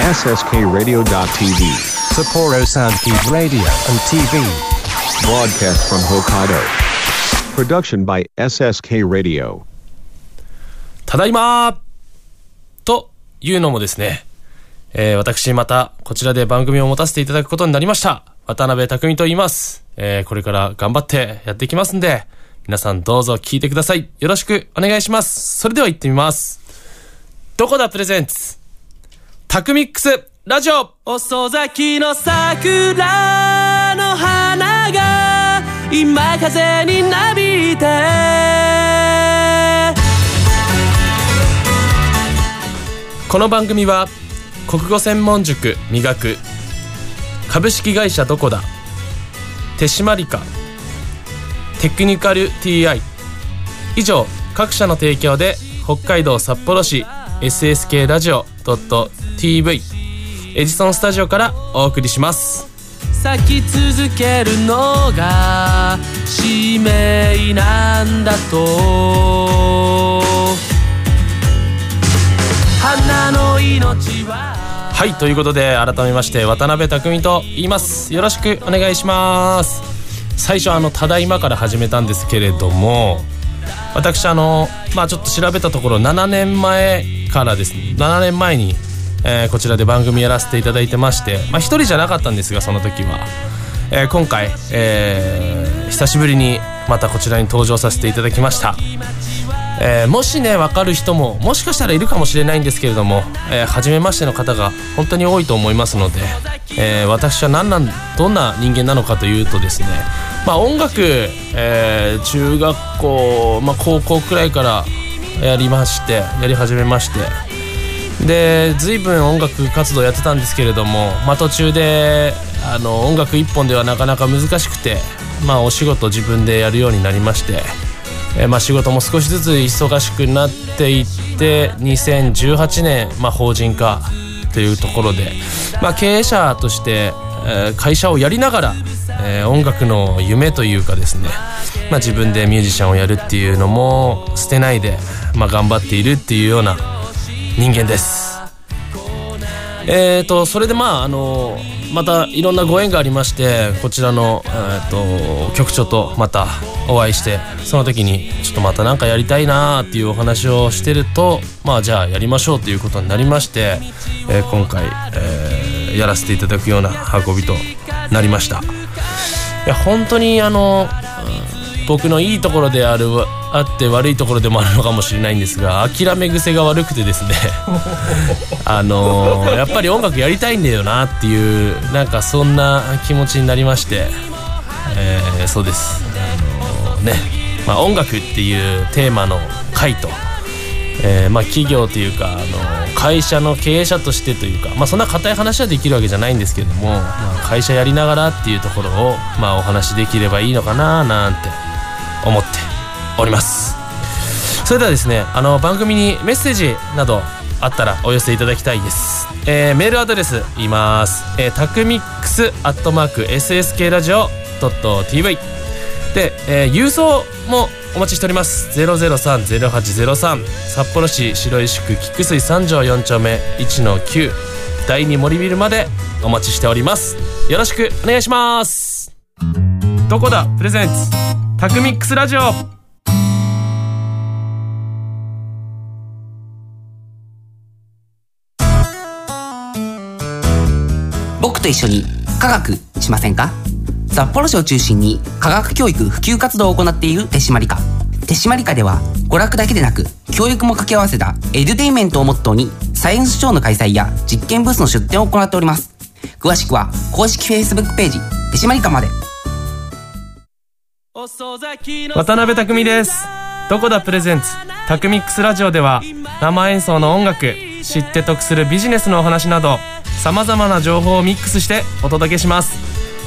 SSKRadio.tv Sapporo Soundkeep Radio and TV. Broadcast from Hokkaido. Production by SSK Radio. ただいまというのもですね、えー私またこちらで番組を持たせていただくことになりました。渡辺匠と言います。えーこれから頑張ってやっていきますんで、皆さんどうぞ聞いてください。よろしくお願いします。それでは行ってみます。どこだプレゼンツタクミックスラジオ。遅咲きの桜の花が今風になびいて。この番組は国語専門塾磨く株式会社どこだ手締まりかテクニカル TI 以上各社の提供で北海道札幌市 SSK ラジオ .tv エジソンスタジオからお送りします。咲き続けるのが使命なんだと。花の命は。はいということで改めまして渡辺匠と言います。よろしくお願いします。最初あの「ただいま」から始めたんですけれども私あのまあちょっと調べたところ7年前からですね7年前に、えーこちらで番組やらせていただいてましてまあ一人じゃなかったんですがその時は、えー今回、えー久しぶりにまたこちらに登場させていただきました。えーもしね分かる人ももしかしたらいるかもしれないんですけれども、えー初めましての方が本当に多いと思いますので、えー私は何なんどんな人間なのかというとですねまあ音楽、えー中学校、まあ、高校くらいからやりましてやり始めまして。で随分音楽活動やってたんですけれども、まあ、途中であの音楽一本ではなかなか難しくて、まあ、お仕事自分でやるようになりまして、えまあ、仕事も少しずつ忙しくなっていって2018年、まあ、法人化というところで、まあ、経営者として、え会社をやりながら、え音楽の夢というかですね、まあ、自分でミュージシャンをやるっていうのも捨てないで、まあ、頑張っているっていうような人間です。えー、とそれでまああのまたいろんなご縁がありましてこちらの、えー、と局長とまたお会いしてその時にちょっとまた何かやりたいなーっていうお話をしてるとまあじゃあやりましょうということになりまして、えー今回、えーやらせていただくような運びとなりました。いや本当にあのうん僕のいいところであるあって悪いところでもあるのかもしれないんですが諦め癖が悪くてですね。あのーやっぱり音楽やりたいんだよなっていうなんかそんな気持ちになりまして、えーそうです。あのーね、まあ、音楽っていうテーマの回と、えーまあ、企業というか、あの会社の経営者としてというか、まあ、そんな固い話はできるわけじゃないんですけれども、まあ、会社やりながらっていうところを、まあ、お話しできればいいのかななんて思っております。それではですねあの番組にメッセージなどあったらお寄せいただきたいです、えーメールアドレス言います、えー、タクミックスアットマーク SSK ラジオ .tv で、えー郵送もお待ちしております。003-0803札幌市白石区菊水三条4丁目1-9第2森ビルまでお待ちしております。よろしくお願いします。どこだ？プレゼンツ。タクミックスラジオ。僕と一緒に科学しませんか？札幌市を中心に科学教育普及活動を行っている手締まり課手締まり課では娯楽だけでなく教育も掛け合わせたエデュテイメントをモットーにサイエンスショーの開催や実験ブースの出展を行っております。詳しくは公式 Facebook ページ手締まり課まで。渡辺匠です。どこだプレゼンツ。タクミックスラジオでは生演奏の音楽知って得するビジネスのお話などさまざまな情報をミックスしてお届けします。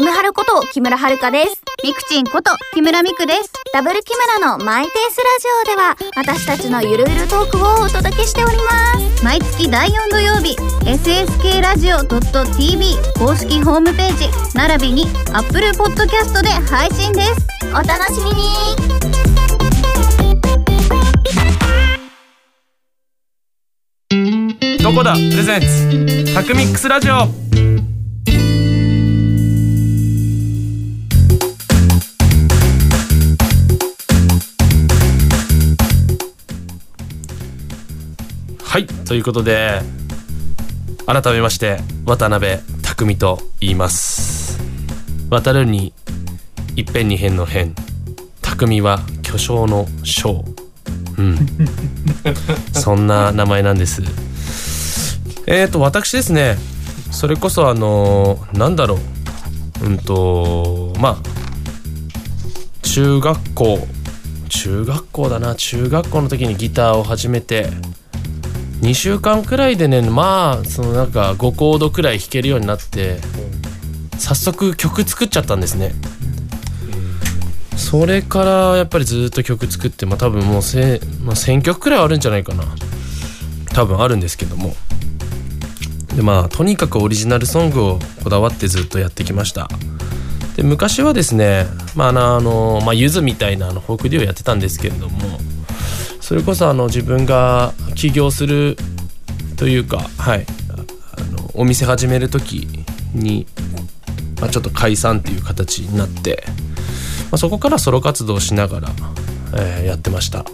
キムハルこと木村遥です。ミクチンこと木村ミクです。ダブル木村のマイペースラジオでは私たちのゆるゆるトークをお届けしております。毎月第4土曜日、ssk ラジオ .tv 公式ホームページ、並びに Apple Podcast で配信です。お楽しみにどこだ？プレゼンツタクミックスラジオはいということで改めまして渡辺匠と言います。渡るに一辺二辺の辺。匠は巨匠の匠うん。そんな名前なんです。えーと私ですねそれこそあのなんだろう。うんとまあ中学校。中学校だな。中学校の時にギターを始めて2週間くらいでねまあそのなんか5コードくらい弾けるようになって早速曲作っちゃったんですね。それからやっぱりずっと曲作ってまあ多分もうせ、まあ、1000曲くらいあるんじゃないかな。多分あるんですけども。でまあとにかくオリジナルソングをこだわってずっとやってきました。で昔はですねまああのあの、まあ、ゆずみたいなあのフォークデュオやってたんですけれどもそれこそあの自分が起業するというかはい。あのお店始める時に、まあ、ちょっと解散っていう形になって、まあ、そこからソロ活動をしながら、えーやってました。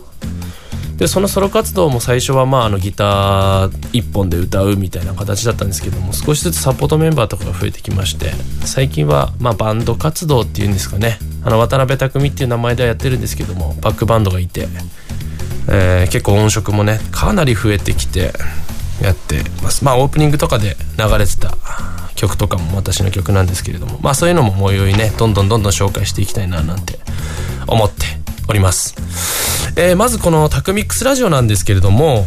でそのソロ活動も最初はまああのギター1本で歌うみたいな形だったんですけども少しずつサポートメンバーとかが増えてきまして最近はまあバンド活動っていうんですかね。あの渡辺匠っていう名前ではやってるんですけどもバックバンドがいて、えー結構音色もねかなり増えてきてやってます。まあオープニングとかで流れてた曲とかも私の曲なんですけれどもまあそういうのももうよいねどんどんどんどん紹介していきたいななんて思っております。えーまずこのタクミックスラジオなんですけれども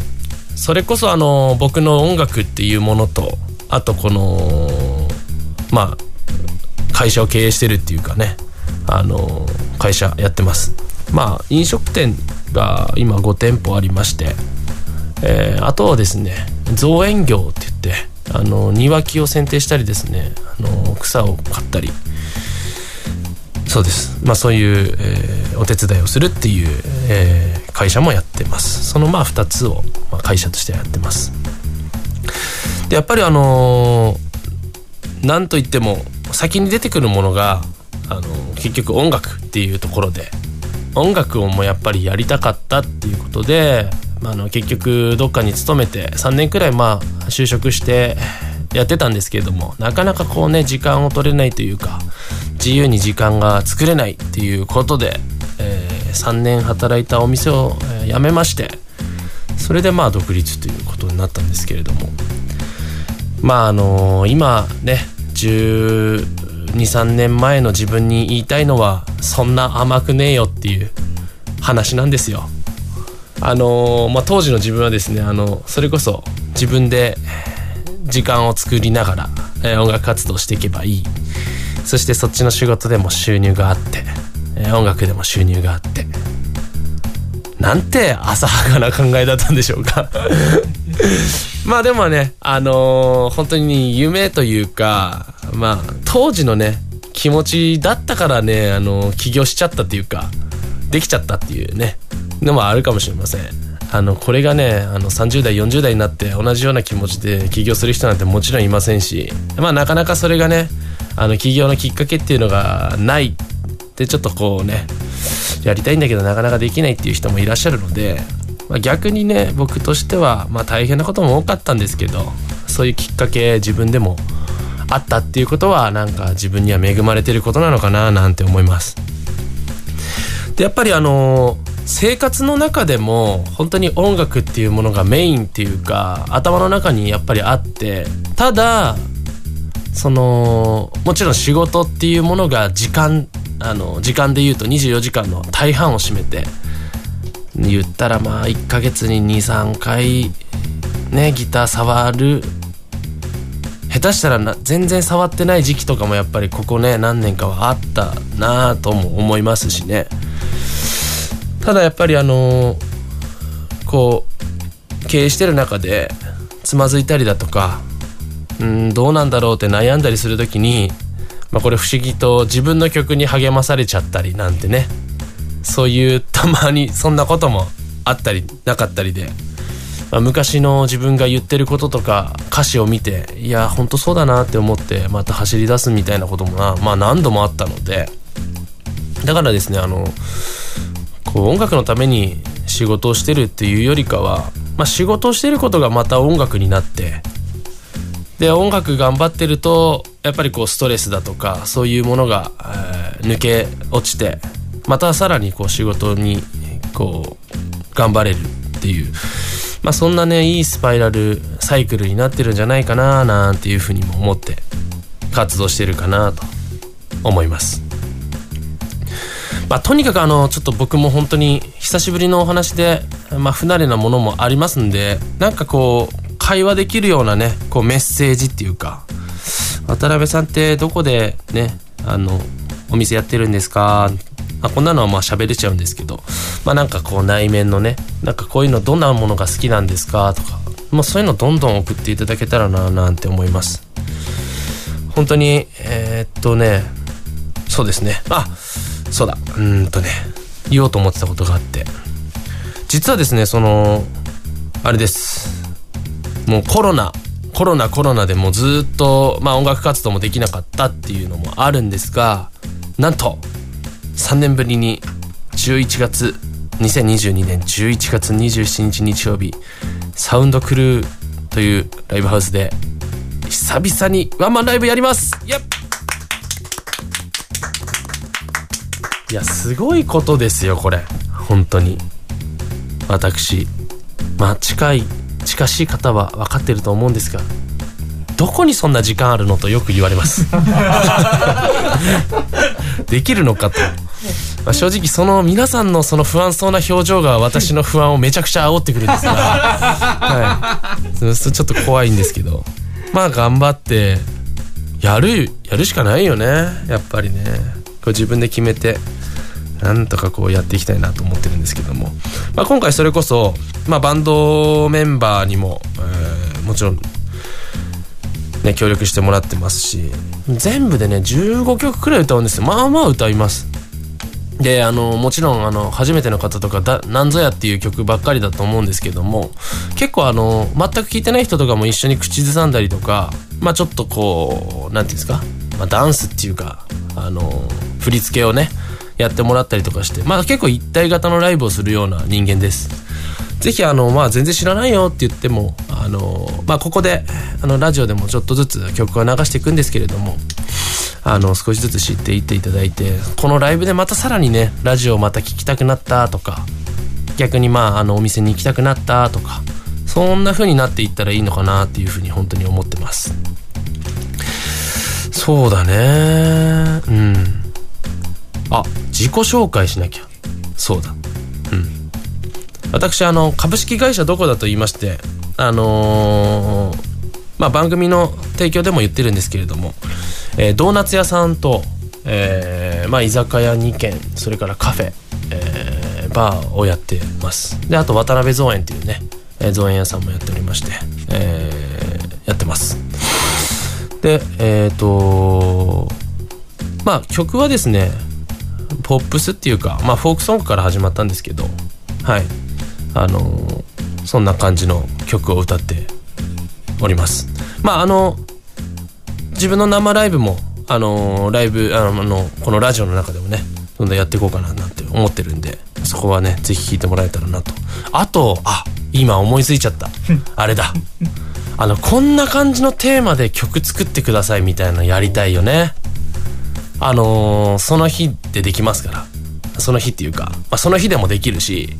それこそあの僕の音楽っていうものとあとこのまあ会社を経営してるっていうかねあの会社やってます。まあ飲食店が今5店舗ありまして、えーあとはですね造園業って言ってあの庭木を剪定したりですねあの草を刈ったり。そうです。まあそういう、えーお手伝いをするっていう、えー会社もやってます。そのまあ2つを、まあ、会社としてやってます。でやっぱりあのーなんといっても先に出てくるものがあの結局音楽っていうところで音楽をもやっぱりやりたかったっていうことで、まあ、あの結局どっかに勤めて3年くらいまあ就職してやってたんですけれどもなかなかこうね時間を取れないというか自由に時間が作れないっていうことで、え3年働いたお店を辞めましてそれでまあ独立ということになったんですけれどもまああの今ね23年前の自分に言いたいのはそんな甘くねえよっていう話なんですよ。あのまあ、当時の自分はですねあのそれこそ自分で時間を作りながら、え音楽活動していけばいい。そしてそっちの仕事でも収入があって、え音楽でも収入があって。なんて浅はかな考えだったんでしょうか。まあでもねあのー本当に夢というかまあ当時のね気持ちだったからねあの起業しちゃったっていうかできちゃったっていうねのもあるかもしれません。あのこれがねあの30代40代になって同じような気持ちで起業する人なんてもちろんいませんしまあなかなかそれがねあの起業のきっかけっていうのがないでちょっとこうねやりたいんだけどなかなかできないっていう人もいらっしゃるので、まあ、逆にね僕としては、まあ、大変なことも多かったんですけどそういうきっかけ自分でもあったっていうことはなんか自分には恵まれてることなのかななんて思います。でやっぱりあの生活の中でも本当に音楽っていうものがメインっていうか頭の中にやっぱりあってただそのもちろん仕事っていうものが時間あの時間で言うと24時間の大半を占めて言ったらまあ1ヶ月に23回ねギター触る下手したらな全然触ってない時期とかもやっぱりここね何年かはあったなぁとも思いますしね。ただやっぱりあのこう経営してる中でつまずいたりだとかうんどうなんだろうって悩んだりする時に、まあ、これ不思議と自分の曲に励まされちゃったりなんてね。そういうたまにそんなこともあったりなかったりで、まあ、昔の自分が言ってることとか歌詞を見ていやほんとそうだなって思ってまた走り出すみたいなこともな、まあ、何度もあったので。だからですねあのこう音楽のために仕事をしてるっていうよりかは、まあ、仕事をしてることがまた音楽になってで音楽頑張ってるとやっぱりこうストレスだとかそういうものが、えー抜け落ちてまたさらにこう仕事にこう頑張れるっていうまあそんなねいいスパイラルサイクルになってるんじゃないかななんていうふうにも思って活動してるかなと思います。まあ、とにかくあのちょっと僕も本当に久しぶりのお話で、まあ、不慣れなものもありますんでなんかこう会話できるようなねこうメッセージっていうか渡辺さんってどこでねあのお店やってるんですかあこんなのはまあ喋れちゃうんですけどまあなんかこう内面のねなんかこういうのどんなものが好きなんですかとかもうそういうのどんどん送っていただけたらななんて思います。本当にえーっとねそうですね。あそうだ。うんとね言おうと思ってたことがあって。実はですねそのあれです。もうコロナコロナコロナでもうずっと、まあ、音楽活動もできなかったっていうのもあるんですがなんと3年ぶりに11月2022年11月27日日曜日サウンドクルーというライブハウスで久々にワンマンライブやります。いやすごいことですよこれ。本当に。私まあ近い近しい方は分かってると思うんですがどこにそんな時間あるのとよく言われます。できるのかと、まあ、正直その皆さんのその不安そうな表情が私の不安をめちゃくちゃ煽ってくるんですが、はい、ちょっと怖いんですけど。まあ頑張ってやるやるしかないよね。やっぱりね。こう自分で決めてなんとかこうやっていきたいなと思ってるんですけども、まあ、今回それこそ、まあ、バンドメンバーにも、えーもちろん、ね、協力してもらってますし全部でね15曲くらい歌うんですよ。まあまあ歌いますであのもちろんあの初めての方とかだ「なんぞや」っていう曲ばっかりだと思うんですけども結構あの全く聴いてない人とかも一緒に口ずさんだりとかまあちょっとこうなんていうんですか、まあ、ダンスっていうかあの振り付けをねやってもらったりとかしてまあ結構一体型のライブをするような人間です。ぜひあのまあ全然知らないよって言ってもあのまあここであのラジオでもちょっとずつ曲を流していくんですけれどもあの少しずつ知っていっていただいてこのライブでまたさらにねラジオをまた聴きたくなったとか逆にまああのお店に行きたくなったとかそんな風になっていったらいいのかなっていう風に本当に思ってます。そうだね。うん。あ自己紹介しなきゃ。そうだ。うん。私あの株式会社どこだと言いましてあのーまあ番組の提供でも言ってるんですけれども、えードーナツ屋さんと、えーまあ居酒屋2軒それからカフェ、えーバーをやってます。であと渡辺造園っていうね、えー造園屋さんもやっておりまして、えーやってます。でえっ、とまあ曲はですねポップスっていうか、まあ、フォークソングから始まったんですけどはい。あのーそんな感じの曲を歌っております。まああの自分の生ライブもあのーライブあのこのラジオの中でもねどんどんやっていこうかななんて思ってるんでそこはねぜひ聴いてもらえたらなと。あとあ今思いついちゃった。あれだ。あのこんな感じのテーマで曲作ってくださいみたいなのやりたいよね。あのーその日でできますから。その日っていうか、まあ、その日でもできるし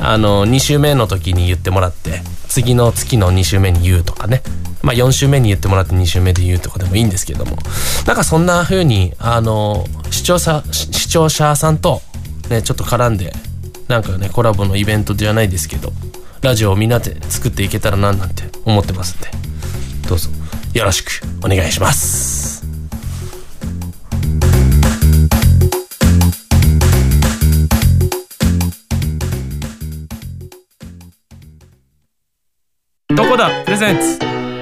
あの2週目の時に言ってもらって次の月の2週目に言うとかねまあ4週目に言ってもらって2週目で言うとかでもいいんですけども。なんかそんな風にあの視聴者視聴者さんとねちょっと絡んでなんかねコラボのイベントじゃないですけどラジオをみんなで作っていけたらななんて思ってますんで。どうぞよろしくお願いします。どこだ？プレゼンツ。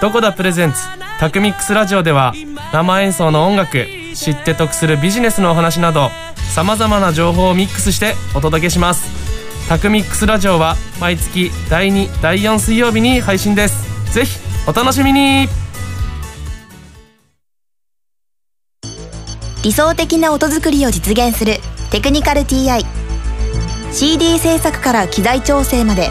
どこだプレゼンツ？タクミックスラジオでは生演奏の音楽知って得するビジネスのお話などさまざまな情報をミックスしてお届けします。タクミックスラジオは毎月第2第4水曜日に配信です。ぜひお楽しみに。理想的な音作りを実現するテクニカル TI CD 制作から機材調整まで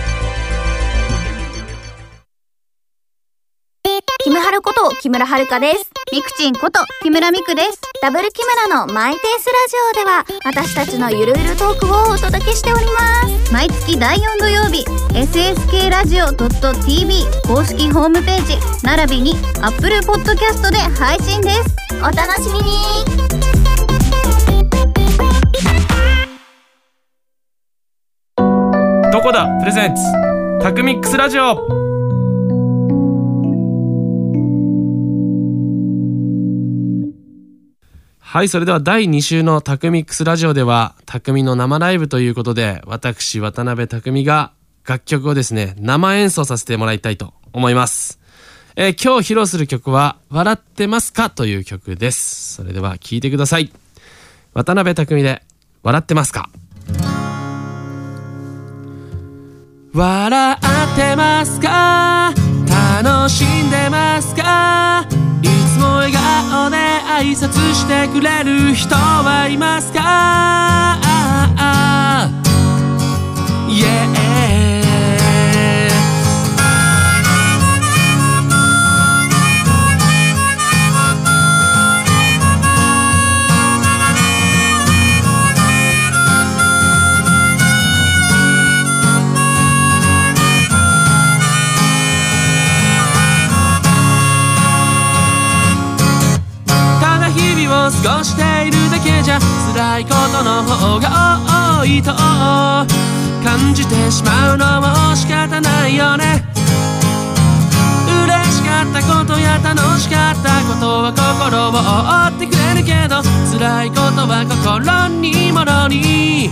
ムハルこと木村遥です。ミクチンこと木村ミクです。ダブル木村のマイペースラジオでは私たちのゆるゆるトークをお届けしております。毎月第4土曜日、ssk ラジオ .tv 公式ホームページ、並びに Apple Podcast で配信です。お楽しみにどこだ？プレゼンツタクミックスラジオはい、それでは第2週のタクミックスラジオでは、匠の生ライブということで、私、渡辺匠が楽曲をですね、生演奏させてもらいたいと思います。えー今日披露する曲は、笑ってますかという曲です。それでは聴いてください。渡辺匠で、笑ってますか笑ってますか？楽しんでますか？いつも笑顔で挨拶してくれる人はいますか？Yeah の方が多いと感じてしまうのも仕方ないよね。嬉しかったことや楽しかったことは心を覆ってくれるけど辛いことは心にもろに。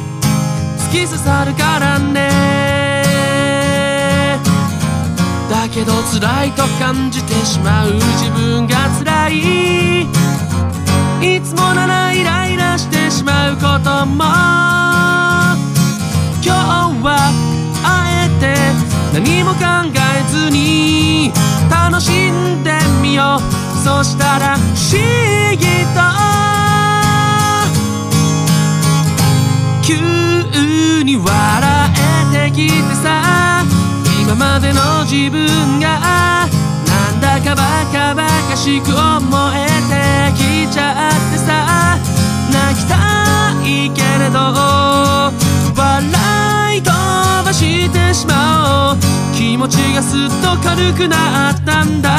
突き刺さるからね。だけど辛いと感じてしまう自分が辛い。いつもならイライラしてしまうことも。今日はあえて何も考えずに楽しんでみよう。そしたら不思議と。急に笑えてきてさ。今までの自分がなんだかバカバカしく思えてきちゃってさ。きたいけれど笑い飛ばしてしまおう。気持ちがすっと軽くなったんだ。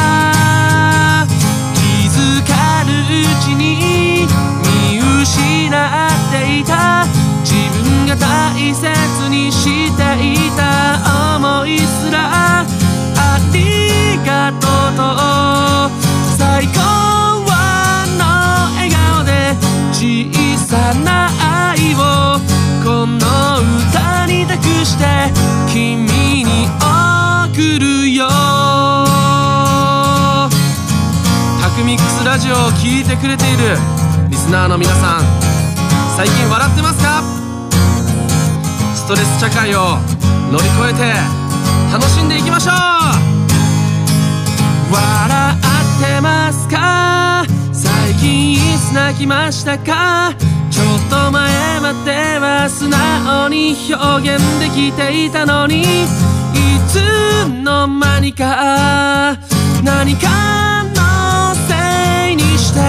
気づかぬうちに見失っていた。自分が大切にしていた。思いすらありがとうと。小さな愛をこの歌に託して君に送るよ。タクミックスラジオを聴いてくれているリスナーの皆さん最近笑ってますか？ストレス社会を乗り越えて楽しんでいきましょう。きましたか？ちょっと前までは素直に表現できていたのに。いつの間にか何かのせいにして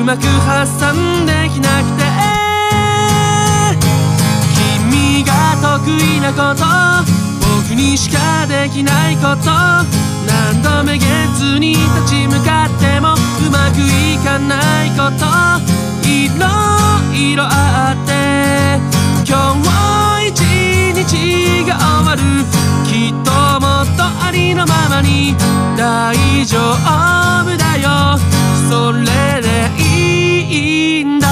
うまく発散できなくて。君が得意なことしかできないこと。何度めげずに立ち向かってもうまくいかないこと。いろいろあって。今日一日が終わる。きっともっとありのままに。大丈夫だよ。それでいいんだ。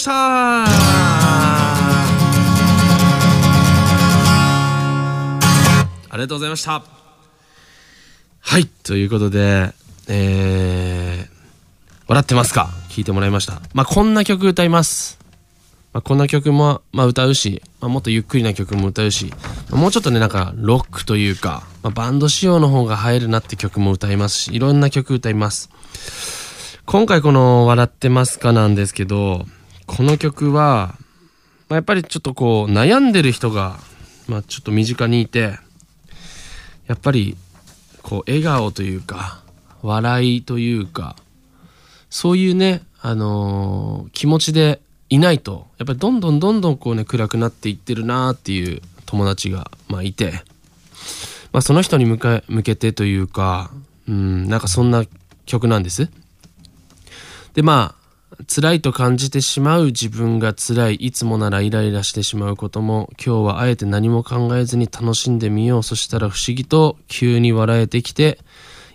した。ありがとうございました。はいということでえー、笑ってますか？聞いてもらいました。まあこんな曲歌います。まあ、こんな曲も、まあ、歌うし、まあ、もっとゆっくりな曲も歌うし、まあもうちょっとね、なんか、ロックというか、まあ、バンド仕様の方が入るなって曲も歌いますし、いろんな曲歌います。今回この、笑ってますかなんですけど、この曲は、まあ、やっぱりちょっとこう、悩んでる人が、まあ、ちょっと身近にいて、やっぱり、こう、笑顔というか、笑いというか、そういうね、あのー気持ちでいないと、やっぱりどんどんどんどんこうね、暗くなっていってるなっていう友達が、まあいて、まあその人に向か向けてというか、うん、なんかそんな曲なんです。で、まあ、辛いと感じてしまう自分が辛い、いつもならイライラしてしまうことも、今日はあえて何も考えずに楽しんでみよう。そしたら不思議と急に笑えてきて、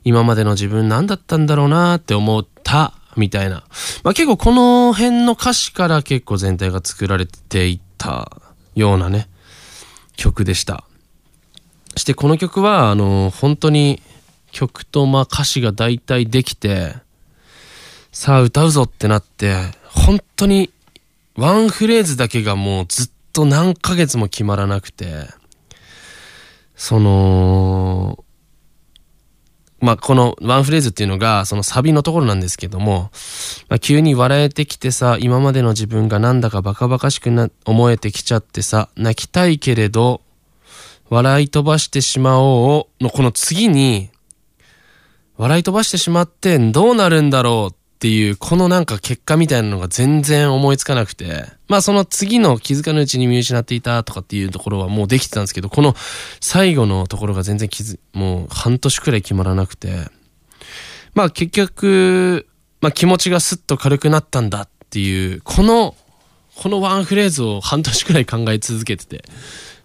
今までの自分何だったんだろうなって思った、みたいな。まあ結構この辺の歌詞から結構全体が作られていったようなね、曲でした。してこの曲は、あの、本当に曲とまあ歌詞が大体できて、さあ歌うぞってなって、本当にワンフレーズだけがもうずっと何ヶ月も決まらなくて、その、まあ、このワンフレーズっていうのが、そのサビのところなんですけども、まあ、急に笑えてきてさ、今までの自分がなんだかバカバカしくな、思えてきちゃってさ、泣きたいけれど、笑い飛ばしてしまおうのこの次に、笑い飛ばしてしまってどうなるんだろうっていう、このなんか結果みたいなのが全然思いつかなくて、まあその次の気づかぬうちに見失っていたとかっていうところはもうできてたんですけど、この最後のところが全然気づ、もう半年くらい決まらなくて、まあ結局、まあ気持ちがスッと軽くなったんだっていう、この、このワンフレーズを半年くらい考え続けてて、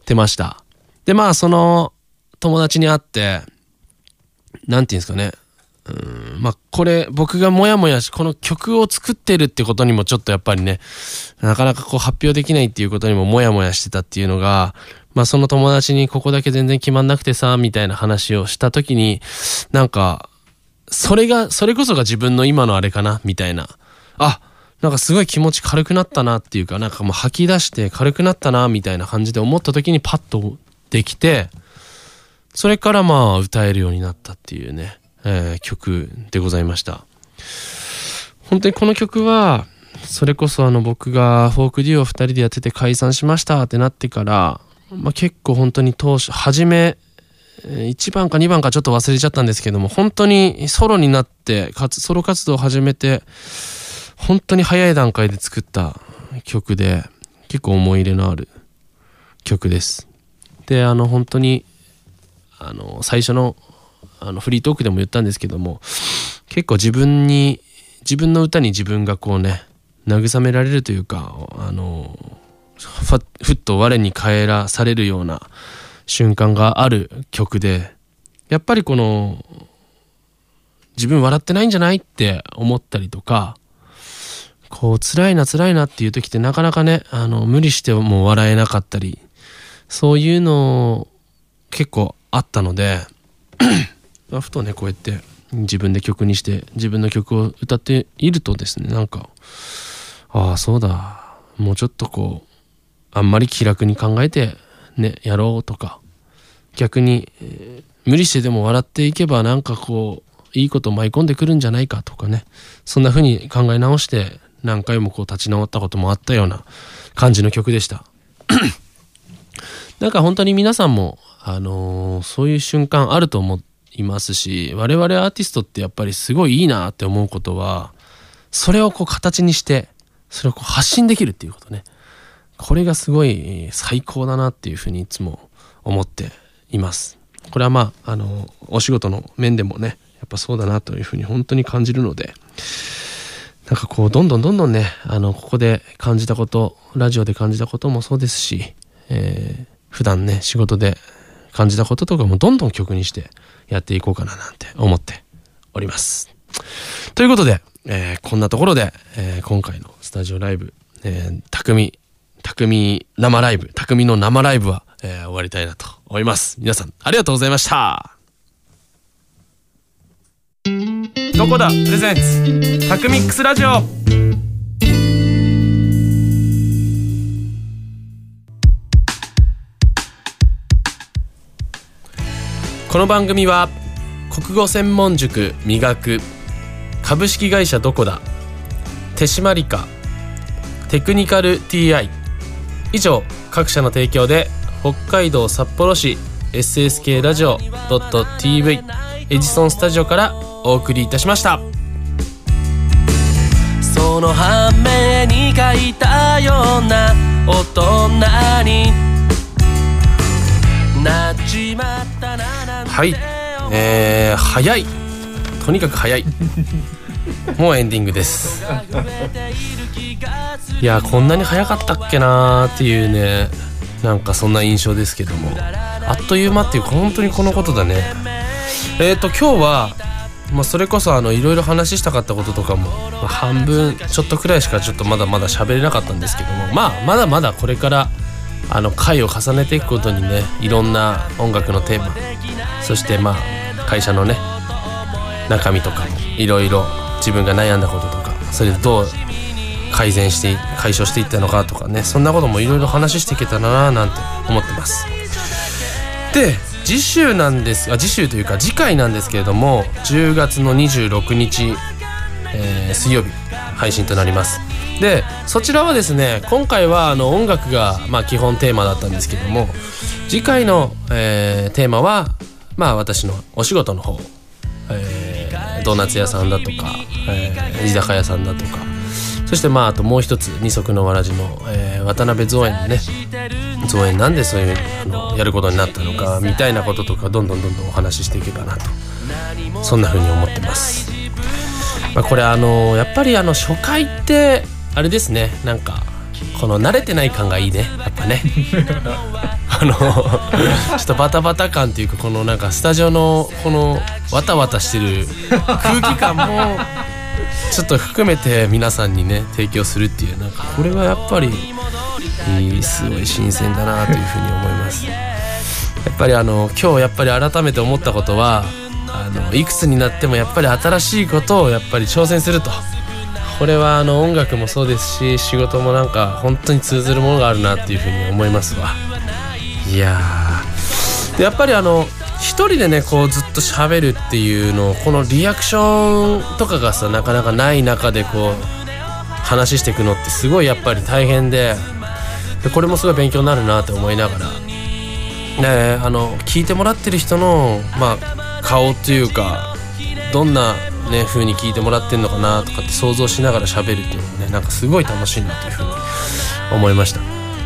てました。で、まあその友達に会って、なんていうんですかね。うんまあ、これ、僕がもやもやし、この曲を作ってるってことにもちょっとやっぱりね、なかなかこう発表できないっていうことにももやもやしてたっていうのが、まあその友達にここだけ全然決まんなくてさ、みたいな話をした時に、なんか、それが、それこそが自分の今のあれかな、みたいな。あ、なんかすごい気持ち軽くなったなっていうか、なんかもう吐き出して軽くなったな、みたいな感じで思った時にパッとできて、それからまあ歌えるようになったっていうね、えー曲でございました。本当にこの曲は、それこそあの僕がフォークデュオ2人でやってて解散しましたってなってから、まあ、結構本当に当初、初め、1番か2番かちょっと忘れちゃったんですけども、本当にソロになって、かつソロ活動を始めて、本当に早い段階で作った曲で、結構思い入れのある曲です。で、あの本当に、あの、最初のあのフリートークでも言ったんですけども結構自分に自分の歌に自分がこうね慰められるというかあのふっと我に返らされるような瞬間がある曲でやっぱりこの自分笑ってないんじゃないって思ったりとかこう辛いな辛いなっていう時ってなかなかねあの無理しても笑えなかったりそういうの結構あったのでふとねこうやって自分で曲にして自分の曲を歌っているとですねなんかああそうだもうちょっとこうあんまり気楽に考えてねやろうとか逆に、えー、無理してでも笑っていけばなんかこういいこと舞い込んでくるんじゃないかとかねそんな風に考え直して何回もこう立ち直ったこともあったような感じの曲でした。なんか本当に皆さんもあのー、そういう瞬間あると思っていますし我々アーティストってやっぱりすごいいいなって思うことはそれをこう形にしてそれをこう発信できるっていうことね。これがすごい最高だなっていうふうにいつも思っています。これはまああのお仕事の面でもねやっぱそうだなというふうに本当に感じるのでなんかこうどんどんどんどんねあのここで感じたことラジオで感じたこともそうですし、えー、普段ね仕事で感じたこととかもどんどん曲にしてやっていこうかななんて思っております。ということで、えー、こんなところで、えー、今回のスタジオライブ、えー、匠、匠生ライブ、匠の生ライブは、えー、終わりたいなと思います。皆さん、ありがとうございました。どこだプレゼンツ、タクミックスラジオこの番組は国語専門塾磨く株式会社どこだ手締まりかテクニカル TI 以上各社の提供で北海道札幌市 SSK ラジオ .tv エジソンスタジオからお送りいたしました。その反面に書いたような大人にはい。えー、早い。とにかく早い。もうエンディングです。いやこんなに早かったっけなーっていうねなんかそんな印象ですけども。あっという間っていうか本当にこのことだね。えっ、ー、と今日はまあ、それこそあのいろいろ話したかったこととかも、まあ、半分ちょっとくらいしかちょっとまだまだ喋れなかったんですけどもまあまだまだこれからあの回を重ねていくことにねいろんな音楽のテーマそしてまあ会社のね中身とかもいろいろ自分が悩んだこととかそれでどう改善して解消していったのかとかねそんなこともいろいろ話していけたらななんて思ってます。で次週なんですあ次週というか次回なんですけれども10月の26日、えー、水曜日配信となります。でそちらはですね今回はあの音楽がまあ基本テーマだったんですけども次回の、えー、テーマはまあ私のお仕事の方、えー、ドーナツ屋さんだとか、えー、居酒屋さんだとかそしてまああともう一つ二足のわらじの、えー、渡辺造園のね造園なんでそういうあのやることになったのかみたいなこととかどんどんどんどんお話ししていけばなとそんな風に思ってます。まあ、これあのやっぱりあの初回ってあれですね。なんかこの慣れてない感がいいね。やっぱね。あのちょっとバタバタ感っていうかこのなんかスタジオのこのわたわたしてる空気感もちょっと含めて皆さんにね提供するっていうなんかこれはやっぱりすごい新鮮だなというふうに思います。やっぱりあの今日やっぱり改めて思ったことはあのいくつになってもやっぱり新しいことをやっぱり挑戦すると。これはあの音楽もそうですし仕事もなんか本当に通ずるものがあるなっていうふうに思いますわ。いやでやっぱりあの一人でねこうずっと喋るっていうのをこのリアクションとかがさなかなかない中でこう話していくのってすごいやっぱり大変ででこれもすごい勉強になるなって思いながら。ねあの聞いてもらってる人のまあ顔っていうかどんなね風に聞いてもらってんのかなとかって想像しながら喋るっていうのもねなんかすごい楽しいなというふうに思いました。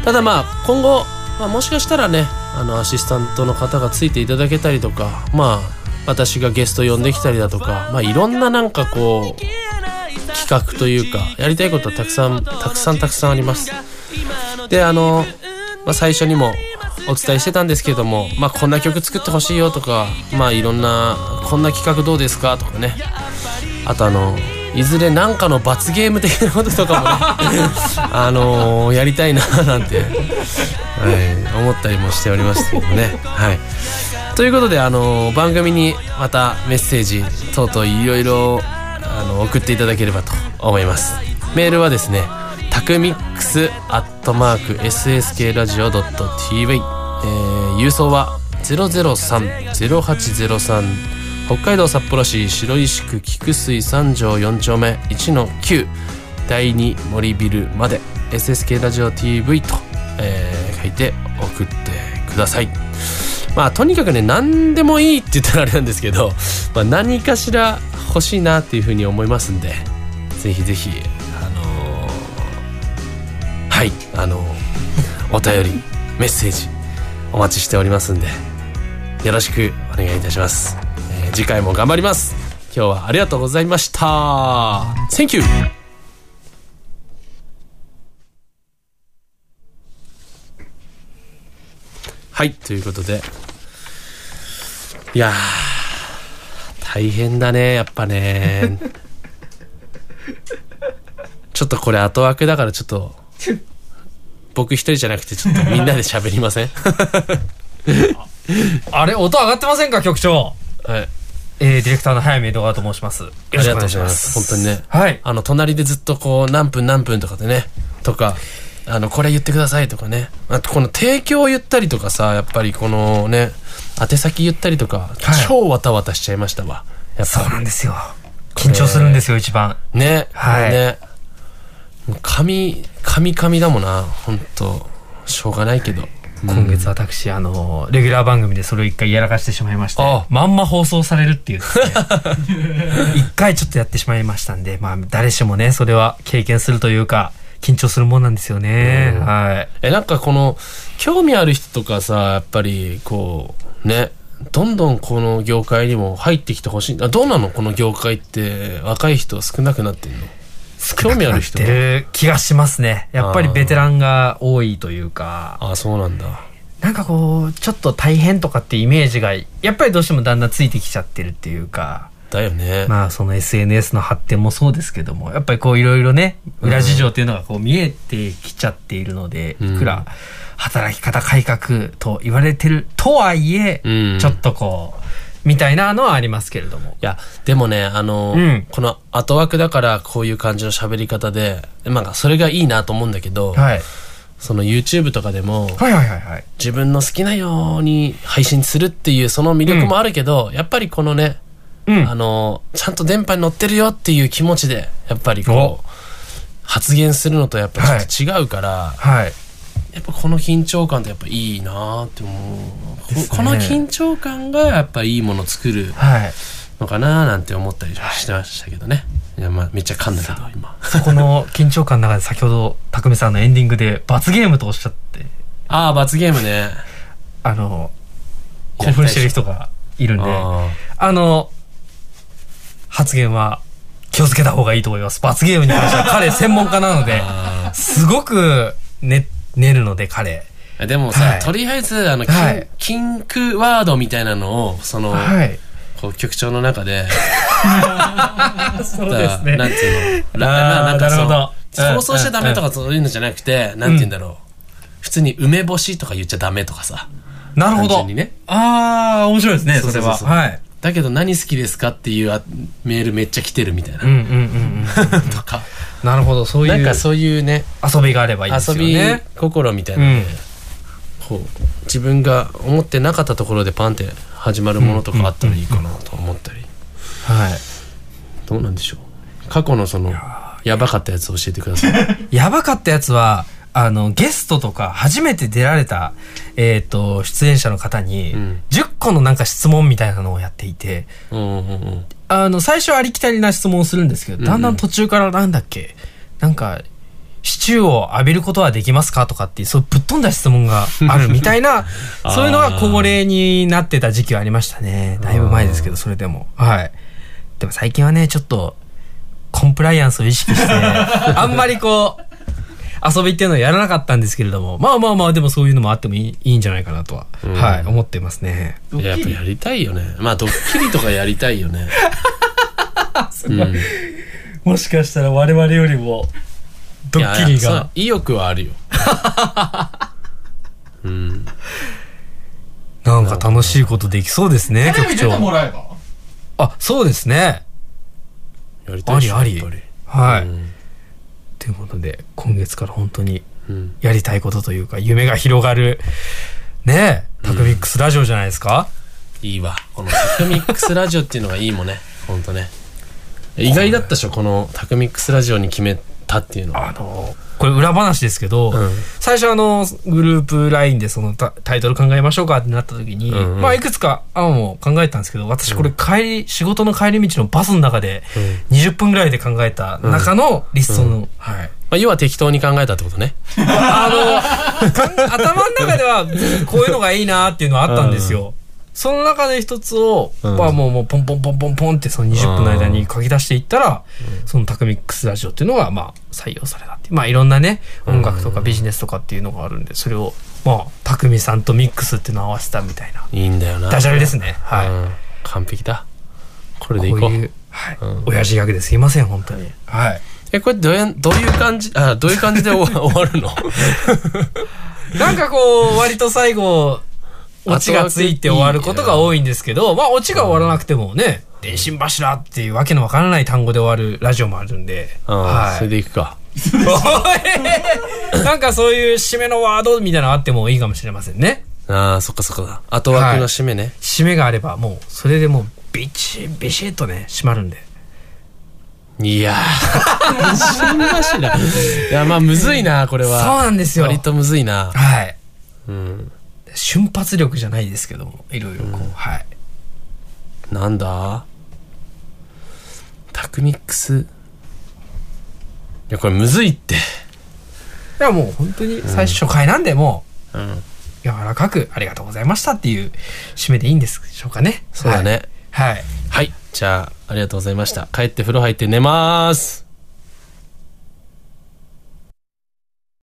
ただまあ今後まあ、もしかしたらねあのアシスタントの方がついていただけたりとかまあ私がゲスト呼んできたりだとか、まあ、いろんななんかこう企画というかやりたいことはたくさんたくさんたくさんあります。であの、まあ、最初にもお伝えしてたんですけれども、まあ、こんな曲作ってほしいよとかまあいろんなこんな企画どうですか？とかね。あとあのいずれ何かの罰ゲーム的なこととかもね あのやりたいななんて、はい、思ったりもしておりますけどね。はい。ということであの番組にまたメッセージ等々いろいろあの送っていただければと思います。メールはですねタクミックスアットマーク SSK ラジオ .tv、えー、郵送は003-0803北海道札幌市白石区菊水三条4丁目1の9第2森ビルまで SSK ラジオ TV と、えー、書いて送ってください。まあとにかくね何でもいいって言ったらあれなんですけど、まあ、何かしら欲しいなっていうふうに思いますんでぜひぜひ、はいあのー、お便りメッセージお待ちしておりますんでよろしくお願いいたします。次回も頑張ります。今日はありがとうございました。Thank you! はいということで。いや大変だねやっぱね。ちょっとこれ後枠だからちょっと僕一人じゃなくてちょっとみんなで喋りません？あれ音上がってませんか？局長はいえー、ディレクターの早見江戸川と申します。よろしくお願いします。本当にね。はい。あの、隣でずっとこう、何分何分とかでね、とか、あの、これ言ってくださいとかね。あと、この提供を言ったりとかさ、やっぱりこのね、宛先言ったりとか、はい、超わたわたしちゃいましたわ。やっぱそうなんですよ。緊張するんですよ、一番。ね。はい。ね。神、神神だもんな、本当しょうがないけど。今月私、あの、レギュラー番組でそれを一回やらかしてしまいまして、まんま放送されるっていうですね、一回ちょっとやってしまいましたんで、まあ、誰しもね、それは経験するというか、緊張するもんなんですよね。はい。え、なんかこの、興味ある人とかさ、やっぱり、こう、ね、どんどんこの業界にも入ってきてほしい。あ、どうなの？この業界って、若い人少なくなってんの？興味ある人てる気がしますね。やっぱりベテランが多いというか。ああ、そうなんだ。なんかこう、ちょっと大変とかってイメージが、やっぱりどうしてもだんだんついてきちゃってるっていうか。だよね。まあその SNS の発展もそうですけども、やっぱりこういろいろね、裏事情っていうのがこう見えてきちゃっているので、いくら働き方改革と言われてるとはいえ、ちょっとこう、みたいなのはありますけれども。いや、でもね、あの、うん、この後枠だからこういう感じの喋り方で、まあ、それがいいなと思うんだけど、はい、その YouTube とかでも、はいはいはいはい、自分の好きなように配信するっていうその魅力もあるけど、うん、やっぱりこのね、うん、あの、ちゃんと電波に乗ってるよっていう気持ちで、やっぱりこう、発言するのとやっぱちょっと違うから、はい、はいやっぱこの緊張感ってやっぱいいなって思う、ね、この緊張感がやっぱいいものを作るのかななんて思ったりしてましたけどね、い、やまあめっちゃ噛んだけど今。そこの緊張感の中で先ほど匠さんのエンディングで罰ゲームとおっしゃって。ああ罰ゲームね。あの興奮してる人がいるんで。あの発言は気をつけた方がいいと思います。罰ゲームに関しては彼専門家なのですごくね寝るので彼。でもさ、はい、とりあえず、あの、はい、キンクワードみたいなのを、その、はい、こう局長の中で、そうですね。なんていうの、まあ、なんかその、放送しちゃダメとかそういうのじゃなくて、なんて言うんだろう、普通に梅干しとか言っちゃダメとかさ。なるほど。ね、ああ、面白いですね、それは。はい。だけど何好きですかっていうメールめっちゃ来てるみたいな。とか。なるほど、そういう。なんかそういうね。遊びがあればいいですよね。遊び心みたいな、ねうん、こう、自分が思ってなかったところでパンって始まるものとかあったらいいかなと思ったり。はい。どうなんでしょう。過去のその、やばかったやつ教えてください。やばかったやつは、あの、ゲストとか初めて出られた、えっ、ー、と、出演者の方に、10個のなんか質問みたいなのをやっていて、うんあの、最初ありきたりな質問をするんですけど、だんだん途中からなんだっけ、なんか、シチューを浴びることはできますかとかっていう、そうぶっ飛んだ質問がある みたいな、そういうのが恒例になってた時期はありましたね。だいぶ前ですけど、それでも。はい。でも最近はね、ちょっと、コンプライアンスを意識して、あんまりこう、遊びっていうのをやらなかったんですけれども、まあまあまあ、でもそういうのもあってもいいいいんじゃないかなとは、はい、思ってますね。いややっぱやりたいよね。まあドッキリとかやりたいよね。うん。もしかしたら我々よりも、ドッキリが。意欲はあるよ。うん。なんか楽しいことできそうですね、局長。らえば？あ、そうですね。やりたいありあり。はい。うんということで、今月から本当にうん。やりたいことというか、夢が広がる、ねえ、タクミックスラジオじゃないですか、いいわ。このタクミックスラジオっていうのがいいもんね。ほんとね。意外だったでしょこのタクミックスラジオに決めたっていうのは。あの、これ裏話ですけど、うん。最初あの、グループ LINE でそのタタイトル考えましょうかってなった時に、うんうん。まあいくつか案を考えたんですけど、私これ帰り、仕事の帰り道のバスの中で20分ぐらいで考えた中のリストの、はい。まあ、要は適当に考えたってことね。あの、頭の中ではこういうのがいいなっていうのはあったんですよ。その中で一つを、うんまあもう、もうポンポンポンポンポンってその20分の間に書き出していったら、そのタクミックスラジオっていうのが、まあ採用されたっていう。まあいろんなね、音楽とかビジネスとかっていうのがあるんで、それを、まあ、タクミさんとミックスっていうのを合わせたみたいな。いいんだよなダジャレですね。はい。うん完璧だこれでいこうこういう、はい。親父ギャグですいません、本当に。はい。えこれどうやどういう感じあどういう感じで 終わるの？なんかこう、割と最後、オチがついて終わることが多いんですけど、まあオチが終わらなくてもね、電信柱っていうわけのわからない単語で終わるラジオもあるんで、うん、はい。それでいくか。なんかそういう締めのワードみたいなのあってもいいかもしれませんね。ああそっかそっか。後枠の締めね、締めがあればもう、それでもうビチビシッとね、締まるんで。い、やー。新柱いやまあむずいなこれは。そうなんですよ。割とむずいな。はい。うん瞬発力じゃないですけども、いろいろこう、はい。なんだ？タクミックス。いやこれむずいって。いやもう本当に最初初回なんでもう、うん。柔らかくありがとうございましたっていう締めでいいんですでしょうかね。そうだね。はい。はい。はい。じゃあありがとうございました。帰って風呂入って寝ます